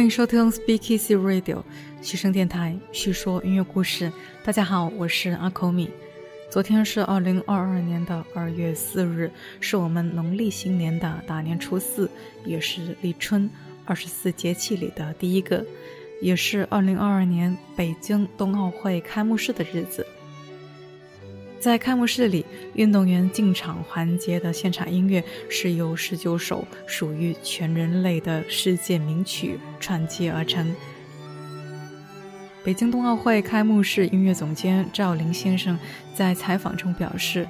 欢迎收听 Speak Easy Radio 嘘声电台，叙说音乐故事。大家好，我是阿口米。昨天是二零二二年的二月四日，是我们农历新年的大年初四，也是立春二十四节气里的第一个，也是二零二二年北京冬奥会开幕式的日子。在开幕式里，运动员进场环节的现场音乐是由十九首属于全人类的世界名曲串接而成。北京冬奥会开幕式音乐总监赵林先生在采访中表示，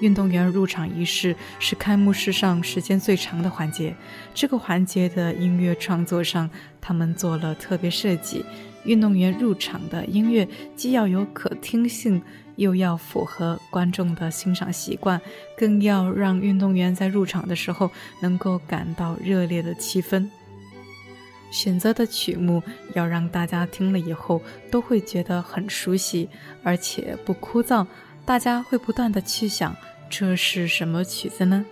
运动员入场仪式是开幕式上时间最长的环节。这个环节的音乐创作上，他们做了特别设计。运动员入场的音乐既要有可听性。又要符合观众的欣赏习惯，更要让运动员在入场的时候能够感到热烈的气氛。选择的曲目要让大家听了以后都会觉得很熟悉，而且不枯燥。大家会不断的去想，这是什么曲子呢？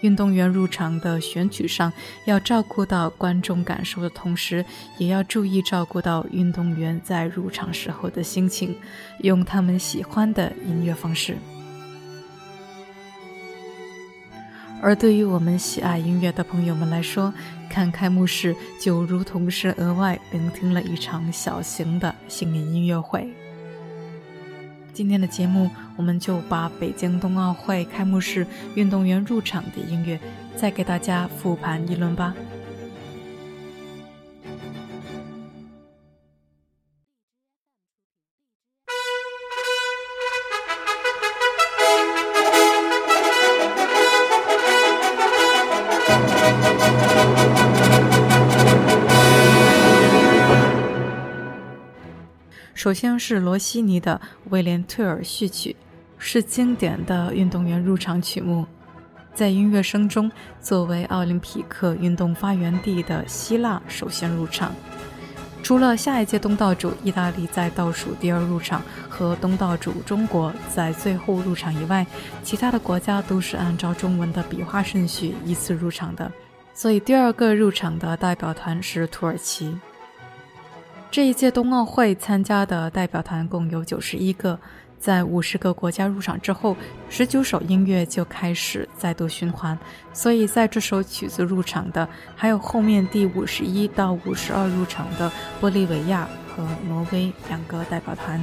运动员入场的选取上，要照顾到观众感受的同时，也要注意照顾到运动员在入场时候的心情，用他们喜欢的音乐方式。而对于我们喜爱音乐的朋友们来说，看开幕式就如同是额外聆听了一场小型的新年音乐会。今天的节目，我们就把北京冬奥会开幕式运动员入场的音乐，再给大家复盘一轮吧。首先是罗西尼的《威廉退尔序曲》，是经典的运动员入场曲目。在音乐声中，作为奥林匹克运动发源地的希腊首先入场。除了下一届东道主意大利在倒数第二入场和东道主中国在最后入场以外，其他的国家都是按照中文的笔画顺序依次入场的。所以第二个入场的代表团是土耳其。这一届冬奥会参加的代表团共有九十一个，在五十个国家入场之后，十九首音乐就开始再度循环。所以在这首曲子入场的，还有后面第五十一到五十二入场的玻利维亚和挪威两个代表团。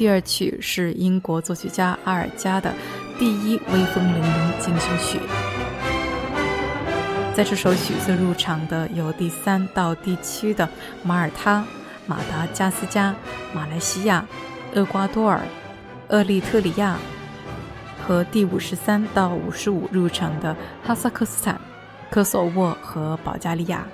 第二曲是英国作曲家阿尔加的《第一威风凛凛进行曲》。在这首曲子入场的有第三到第七的马耳他、马达加斯加、马来西亚、厄瓜多尔、厄立特里亚，和第五十三到五十五入场的哈萨克斯坦、科索沃和保加利亚。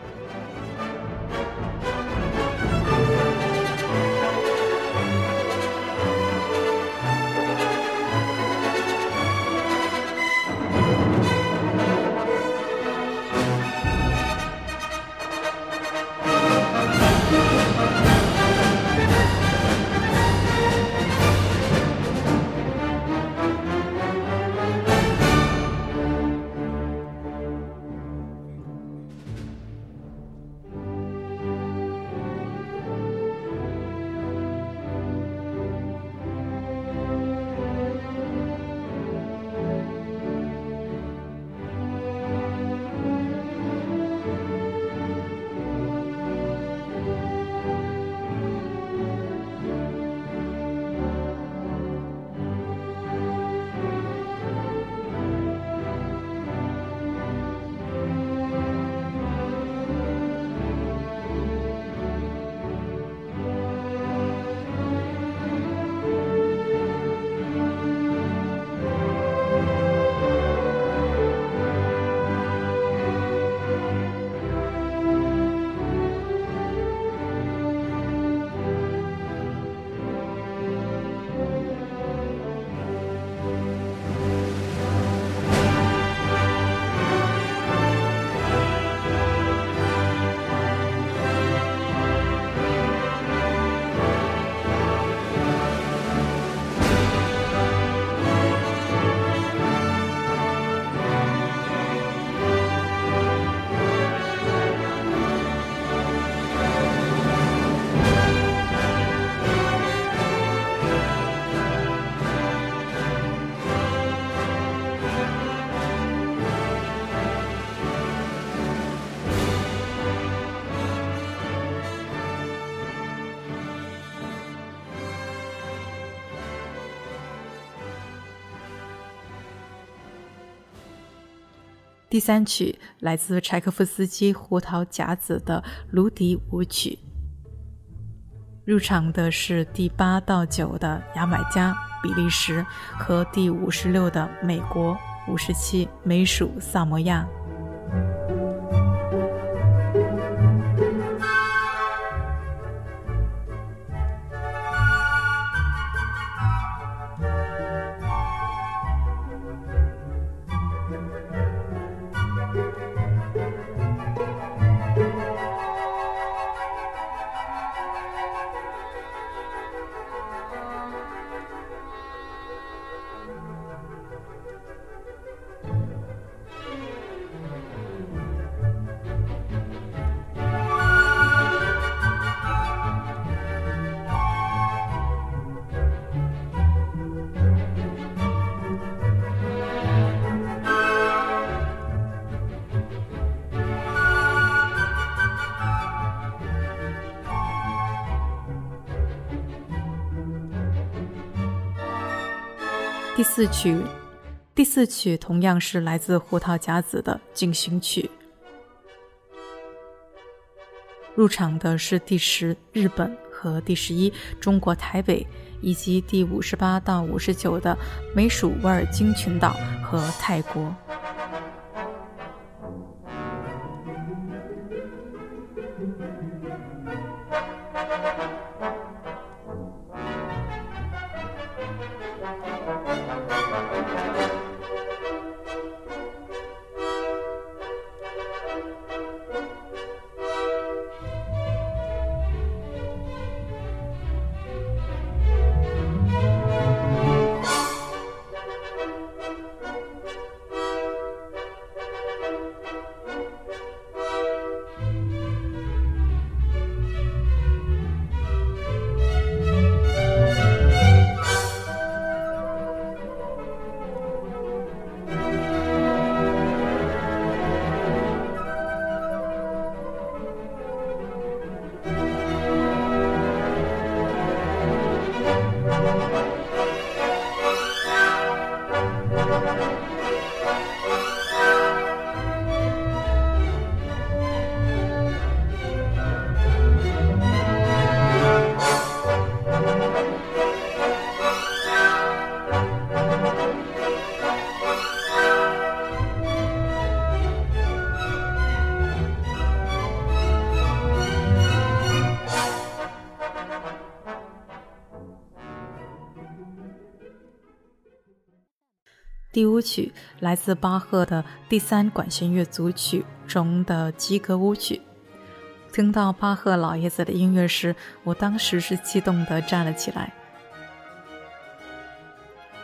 第三曲来自柴可夫斯基《胡桃夹子》的芦笛舞曲。入场的是第八到九的牙买加、比利时和第五十六的美国，五十七美属萨摩亚。四曲，第四曲同样是来自胡桃夹子的进行曲。入场的是第十日本和第十一中国台北，以及第五十八到五十九的美属维尔京群岛和泰国。第五曲来自巴赫的第三管弦乐组曲中的吉格舞曲。听到巴赫老爷子的音乐时，我当时是激动地站了起来。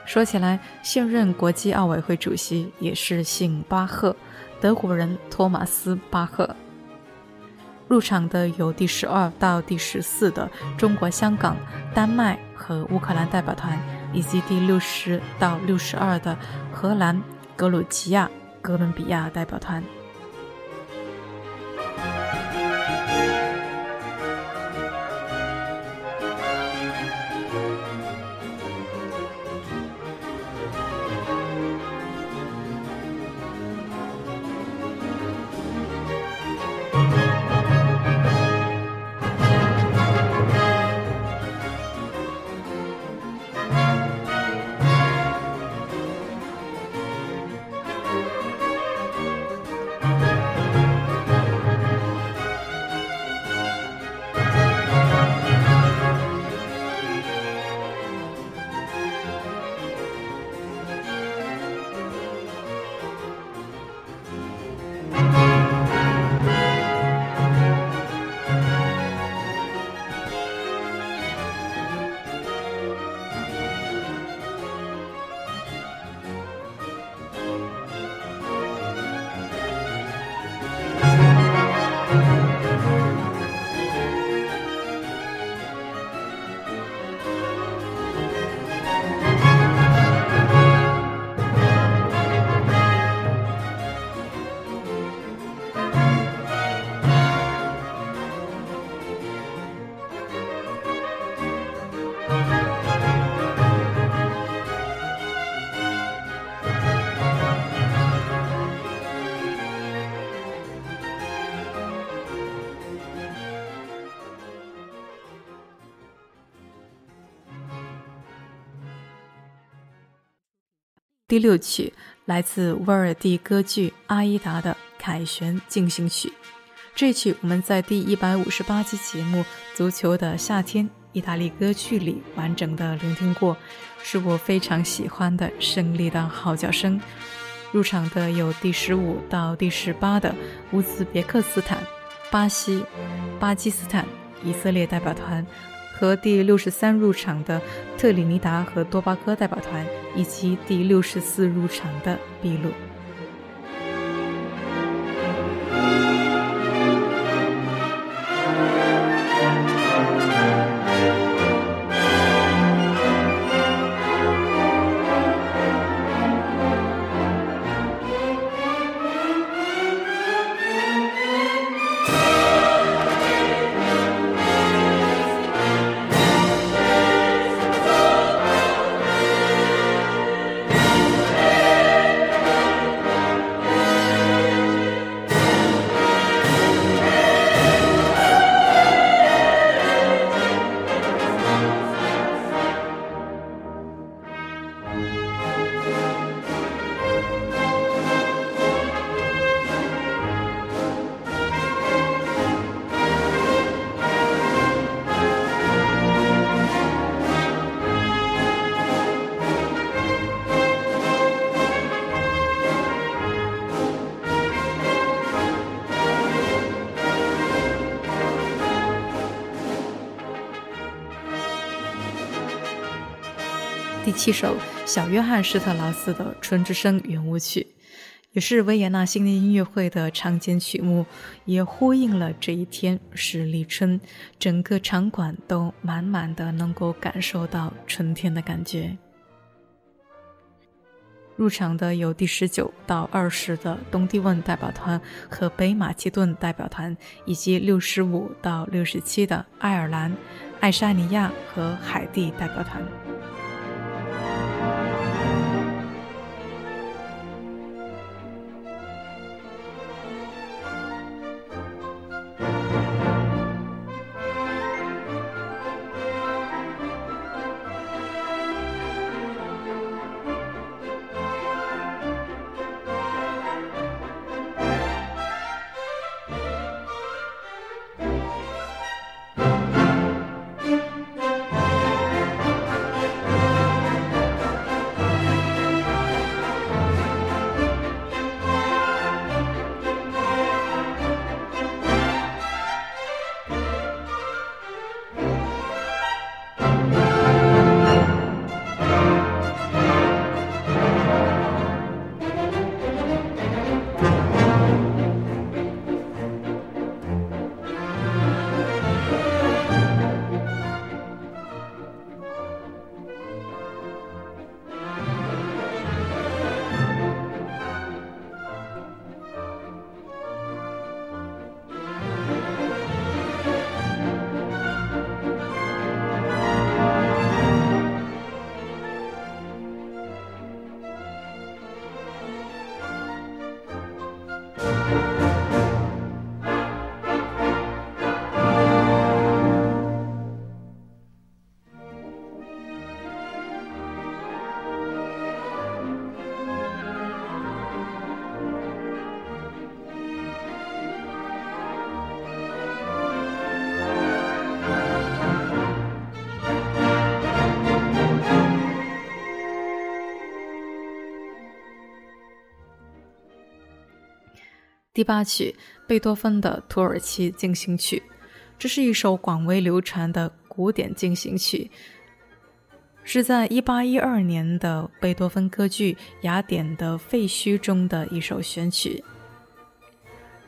说起来，现任国际奥委会主席也是姓巴赫，德国人托马斯·巴赫。入场的有第十二到第十四的中国香港、丹麦和乌克兰代表团。以及第六十到六十二的荷兰、格鲁吉亚、哥伦比亚代表团。第六曲来自威尔第歌剧《阿依达》的凯旋进行曲。这曲我们在第一百五十八期节目《足球的夏天》意大利歌剧里完整的聆听过，是我非常喜欢的胜利的号角声。入场的有第十五到第十八的乌兹别克斯坦、巴西、巴基斯坦、以色列代表团。和第六十三入场的特里尼达和多巴哥代表团，以及第六十四入场的秘鲁。第七首小约翰施特劳斯的《春之声》圆舞曲，也是维也纳新年音乐会的常见曲目，也呼应了这一天是立春，整个场馆都满满的能够感受到春天的感觉。入场的有第十九到二十的东帝汶代表团和北马其顿代表团，以及六十五到六十七的爱尔兰、爱沙尼亚和海地代表团。第八曲，贝多芬的《土耳其进行曲》，这是一首广为流传的古典进行曲，是在1812年的贝多芬歌剧《雅典的废墟》中的一首选曲。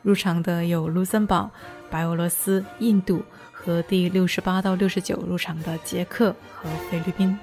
入场的有卢森堡、白俄罗斯、印度和第六十八到六十九入场的捷克和菲律宾。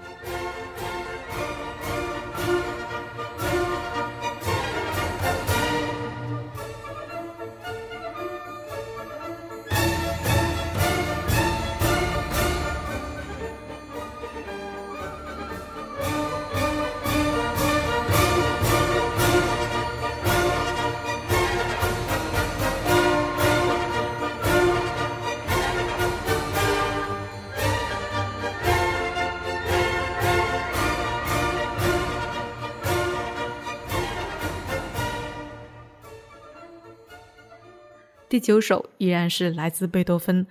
九首依然是来自贝多芬，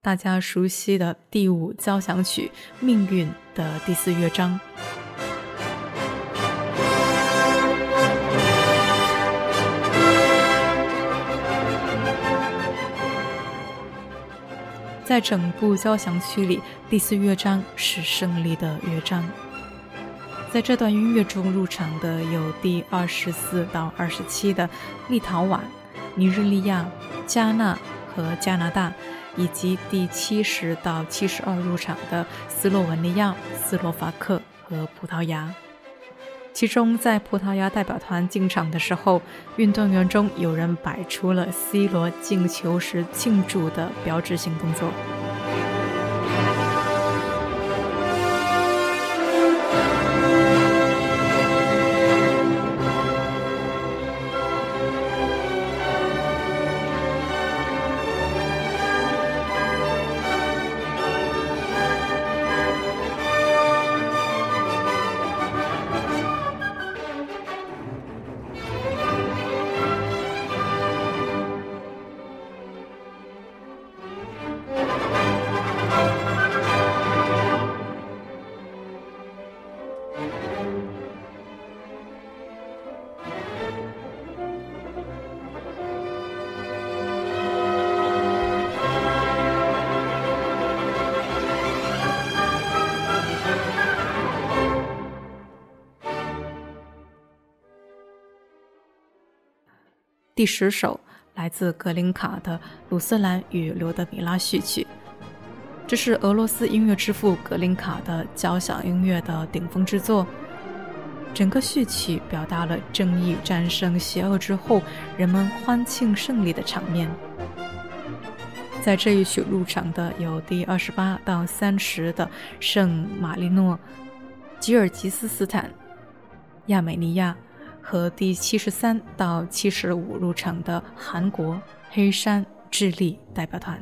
大家熟悉的第五交响曲《命运》的第四乐章。在整部交响曲里，第四乐章是胜利的乐章。在这段音乐中入场的有第二十四到二十七的立陶宛。尼日利亚、加纳和加拿大，以及第七十到七十二入场的斯洛文尼亚、斯洛伐克和葡萄牙。其中，在葡萄牙代表团进场的时候，运动员中有人摆出了 C 罗进球时庆祝的标志性动作。第十首来自格林卡的《鲁斯兰与罗德米拉》序曲，这是俄罗斯音乐之父格林卡的交响音乐的顶峰之作。整个序曲表达了正义战胜邪恶之后，人们欢庆胜利的场面。在这一曲入场的有第二十八到三十的圣马利诺、吉尔吉斯斯坦、亚美尼亚。和第七十三到七十五入场的韩国、黑山、智利代表团。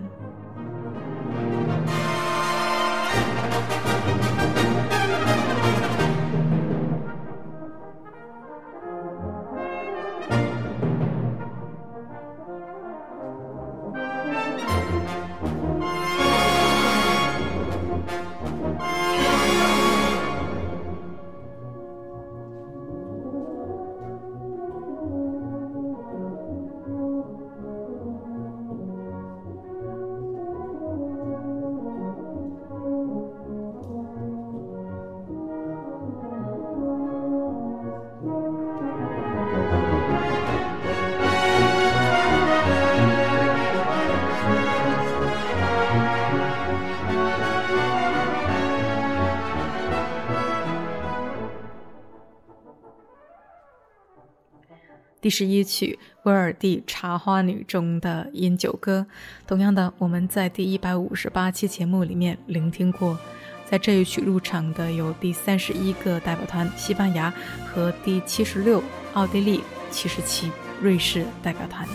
第十一曲威尔第《茶花女》中的饮酒歌，同样的，我们在第一百五十八期节目里面聆听过。在这一曲入场的有第三十一个代表团西班牙和第七十六奥地利、七十七瑞士代表团。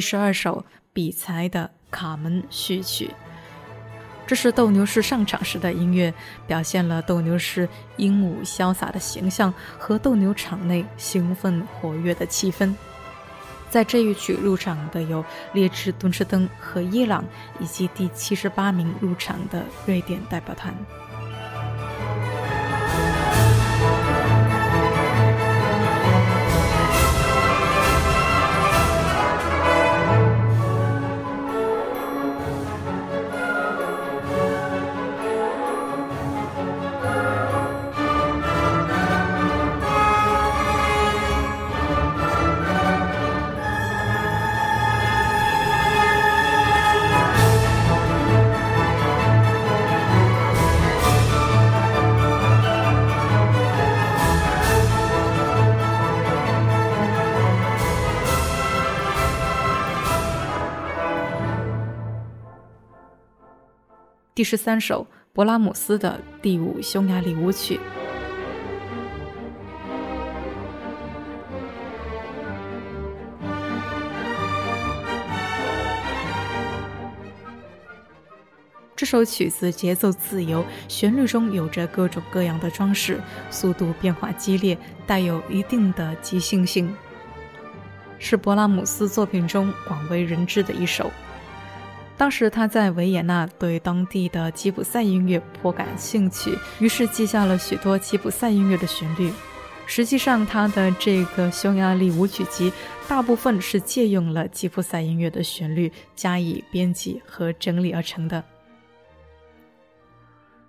第十二首比才的《卡门》序曲，这是斗牛士上场时的音乐，表现了斗牛士英武潇洒的形象和斗牛场内兴奋活跃的气氛。在这一曲入场的有列支敦士登和伊朗，以及第七十八名入场的瑞典代表团。第十三首，勃拉姆斯的第五匈牙利舞曲。这首曲子节奏自由，旋律中有着各种各样的装饰，速度变化激烈，带有一定的即兴性，是勃拉姆斯作品中广为人知的一首。当时他在维也纳对当地的吉普赛音乐颇感兴趣，于是记下了许多吉普赛音乐的旋律。实际上，他的这个匈牙利舞曲集大部分是借用了吉普赛音乐的旋律加以编辑和整理而成的。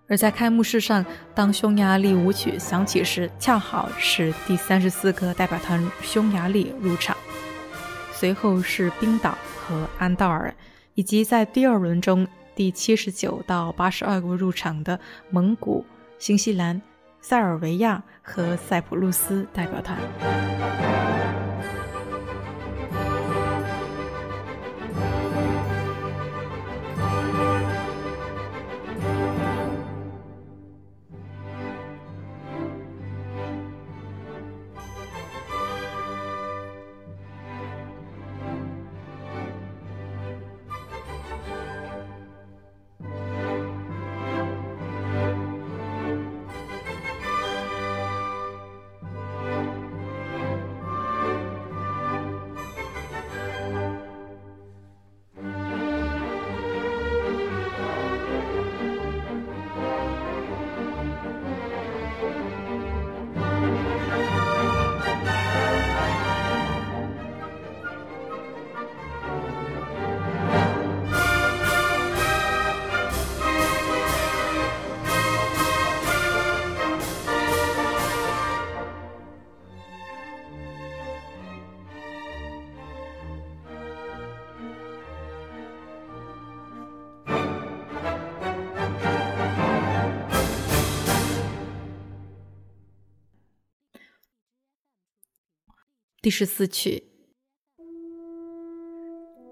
而在开幕式上，当匈牙利舞曲响起时，恰好是第三十四个代表团匈牙利入场，随后是冰岛和安道尔。以及在第二轮中第七十九到八十二个入场的蒙古、新西兰、塞尔维亚和塞浦路斯代表团。第十四曲，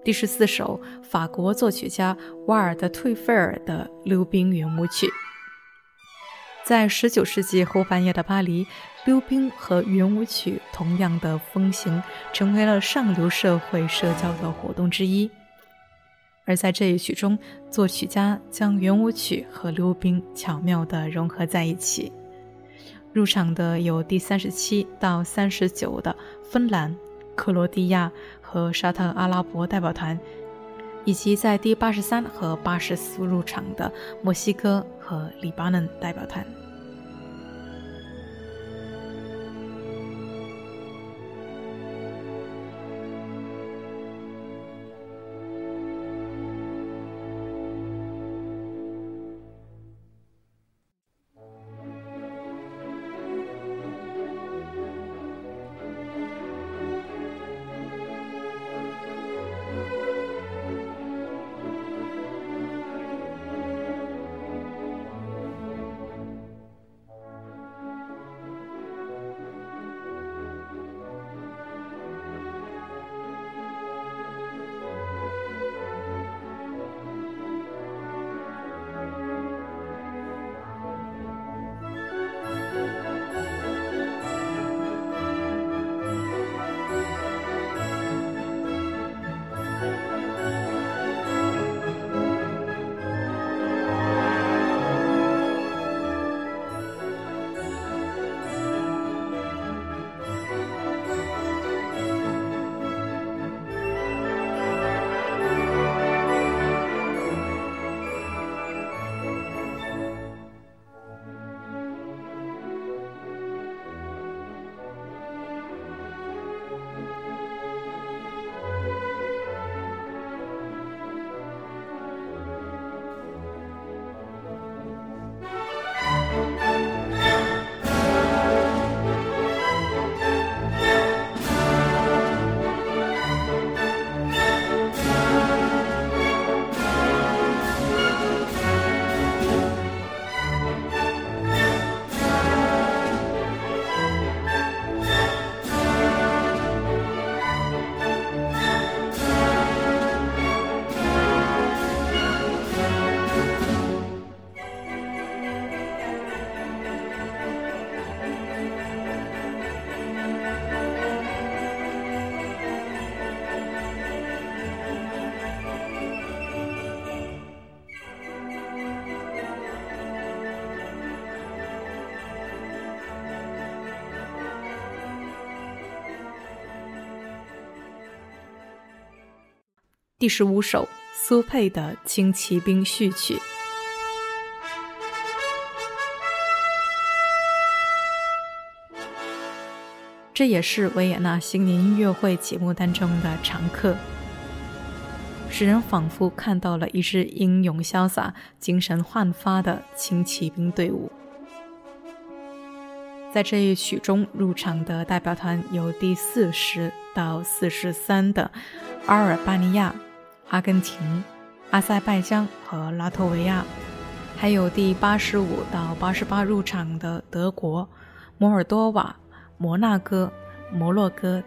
第十四首，法国作曲家瓦尔德退费尔的溜冰圆舞曲。在十九世纪后半叶的巴黎，溜冰和圆舞曲同样的风行，成为了上流社会社交的活动之一。而在这一曲中，作曲家将圆舞曲和溜冰巧妙地融合在一起。入场的有第三十七到三十九的芬兰、克罗地亚和沙特阿拉伯代表团，以及在第八十三和八十四入场的墨西哥和黎巴嫩代表团。第十五首苏佩的《轻骑兵序曲》。这也是维也纳新年音乐会节目当中的常客，使人仿佛看到了一支英勇潇洒、精神焕发的轻骑兵队伍。在这一曲中入场的代表团有第四十到四十三的阿尔巴尼亚、阿根廷、阿塞拜疆和拉脱维亚，还有第八十五到八十八入场的德国、摩尔多瓦。摩纳哥、摩洛哥。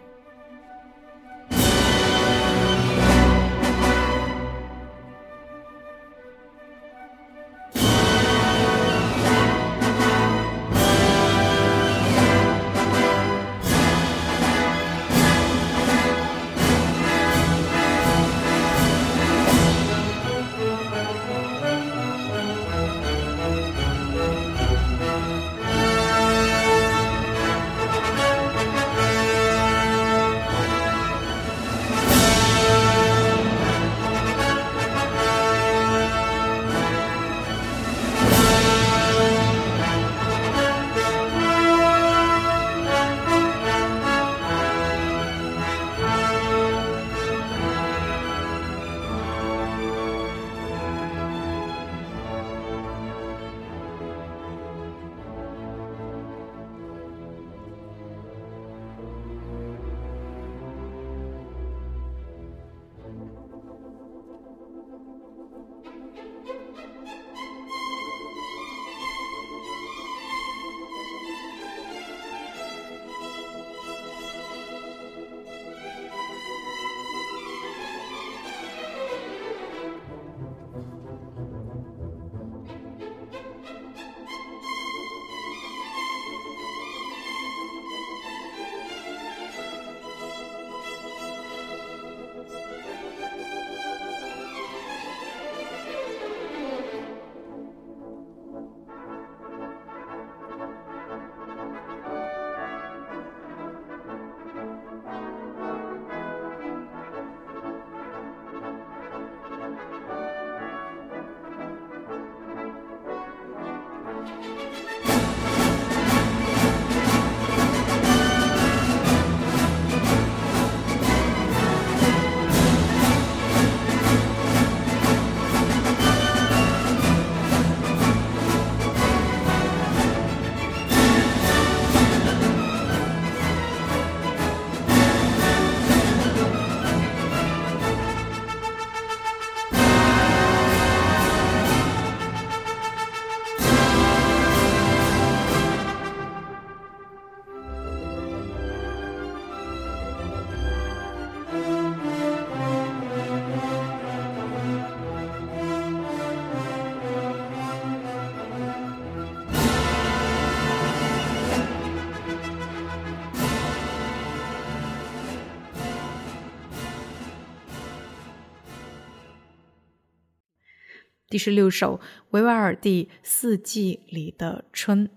第十六首维瓦尔第《四季里的春》。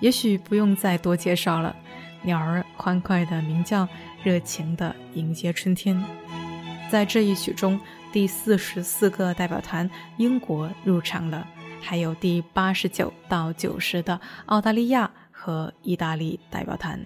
也许不用再多介绍了，鸟儿欢快的鸣叫，热情的迎接春天。在这一曲中，第四十四个代表团英国入场了，还有第八十九到九十的澳大利亚。和意大利代表团。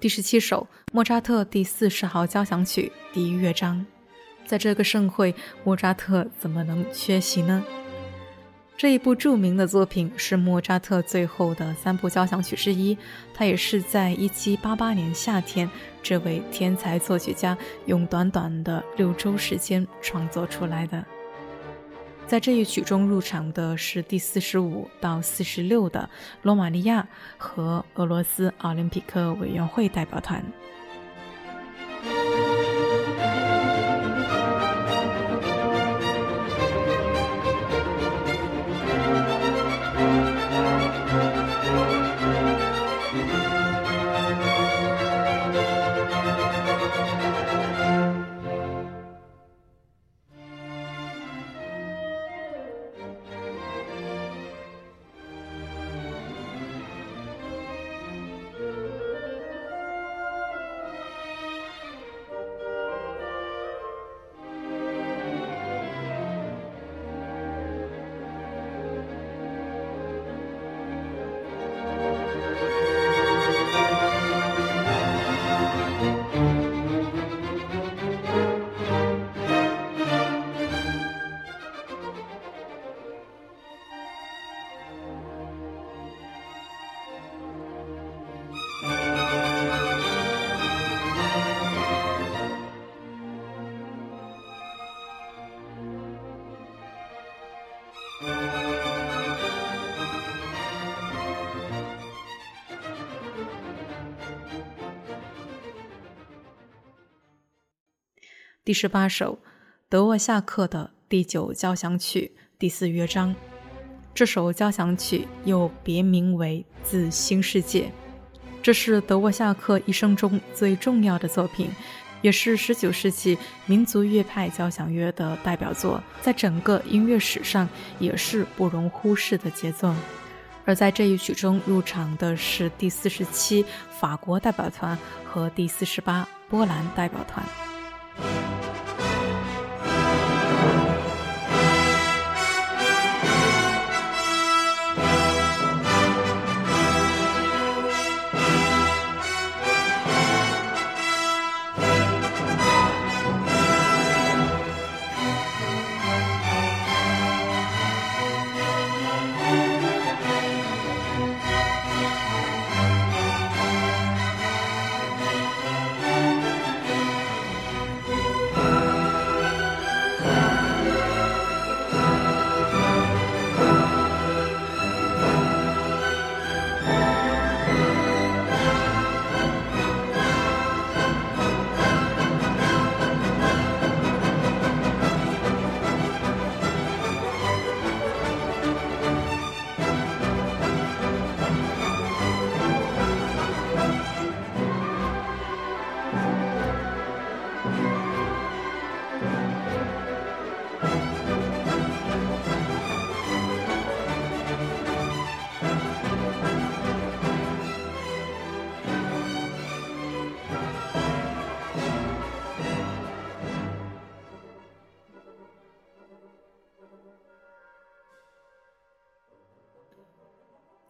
第十七首，莫扎特第四十号交响曲第一乐章。在这个盛会，莫扎特怎么能缺席呢？这一部著名的作品是莫扎特最后的三部交响曲之一，它也是在一七八八年夏天，这位天才作曲家用短短的六周时间创作出来的。在这一曲中入场的是第四十五到四十六的罗马尼亚和俄罗斯奥林匹克委员会代表团。第十八首，德沃夏克的第九交响曲第四乐章。这首交响曲又别名为《自新世界》，这是德沃夏克一生中最重要的作品，也是十九世纪民族乐派交响乐的代表作，在整个音乐史上也是不容忽视的杰作。而在这一曲中入场的是第四十七法国代表团和第四十八波兰代表团。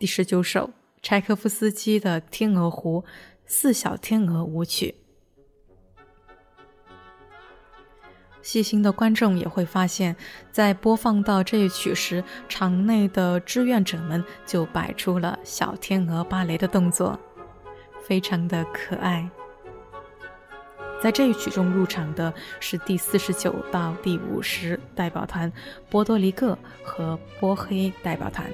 第十九首，柴可夫斯基的《天鹅湖》四小天鹅舞曲。细心的观众也会发现，在播放到这一曲时，场内的志愿者们就摆出了小天鹅芭蕾的动作，非常的可爱。在这一曲中入场的是第四十九到第五十代表团波多黎各和波黑代表团。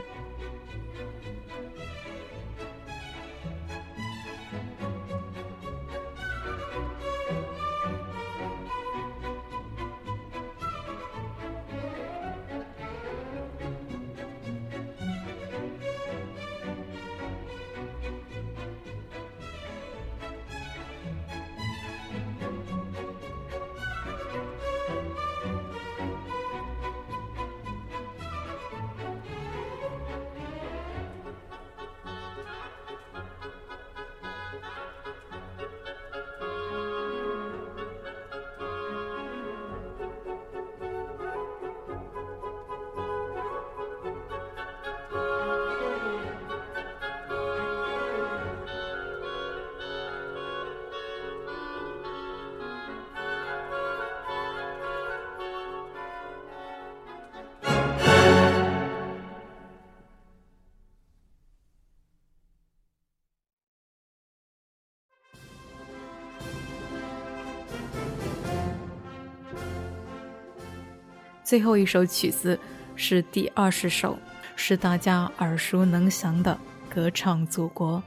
最后一首曲子是第二十首，是大家耳熟能详的《歌唱祖国》。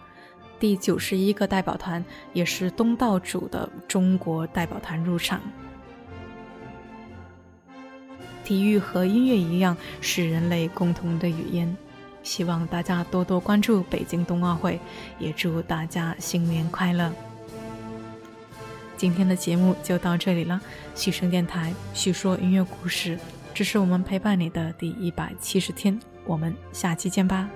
第九十一个代表团，也是东道主的中国代表团入场。体育和音乐一样，是人类共同的语言。希望大家多多关注北京冬奥会，也祝大家新年快乐。今天的节目就到这里了，许声电台叙说音乐故事，这是我们陪伴你的第一百七十天，我们下期见吧。